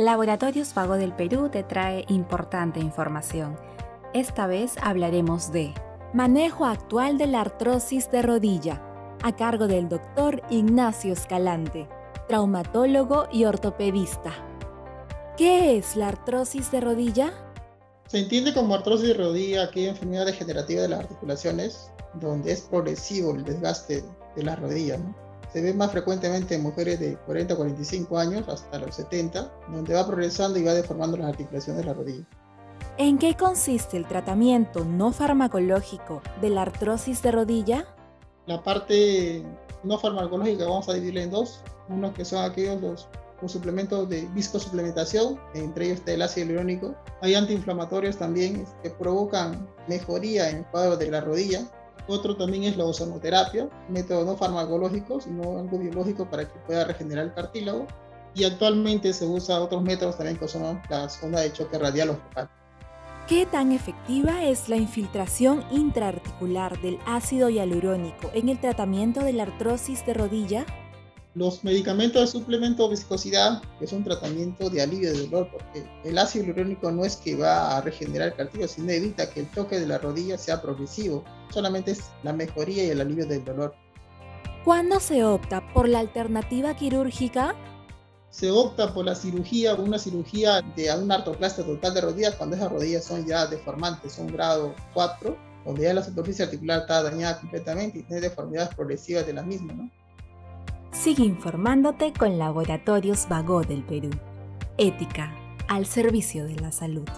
Laboratorios Vago del Perú te trae importante información. Esta vez hablaremos de manejo actual de la artrosis de rodilla, a cargo del doctor Ignacio Escalante, traumatólogo y ortopedista. ¿Qué es la artrosis de rodilla? Se entiende como artrosis de rodilla aquella enfermedad degenerativa de las articulaciones, donde es progresivo el desgaste de las rodillas. ¿no? Se ve más frecuentemente en mujeres de 40 a 45 años hasta los 70, donde va progresando y va deformando las articulaciones de la rodilla. ¿En qué consiste el tratamiento no farmacológico de la artrosis de rodilla? La parte no farmacológica vamos a dividirla en dos. Uno que son aquellos los, suplementos de viscosuplementación, entre ellos está el ácido hialurónico. Hay antiinflamatorios también que provocan mejoría en el cuadro de la rodilla, otro también es la ozonoterapia, método no farmacológico, sino algo biológico para que pueda regenerar el cartílago. Y actualmente se usa otros métodos también que son las ondas de choque radial o. ¿Qué tan efectiva es la infiltración intraarticular del ácido hialurónico en el tratamiento de la artrosis de rodilla? Los medicamentos de suplemento de viscosidad es un tratamiento de alivio de dolor porque el ácido hialurónico no es que va a regenerar el cartílago, sino evita que el choque de la rodilla sea progresivo. Solamente es la mejoría y el alivio del dolor. ¿Cuándo se opta por la alternativa quirúrgica? Se opta por la cirugía, una cirugía de una artroplastia total de rodillas cuando esas rodillas son ya deformantes, son grado 4, donde ya la superficie articular está dañada completamente y tiene deformidades progresivas de las mismas, ¿no? Sigue informándote con Laboratorios Vago del Perú. Ética al servicio de la salud.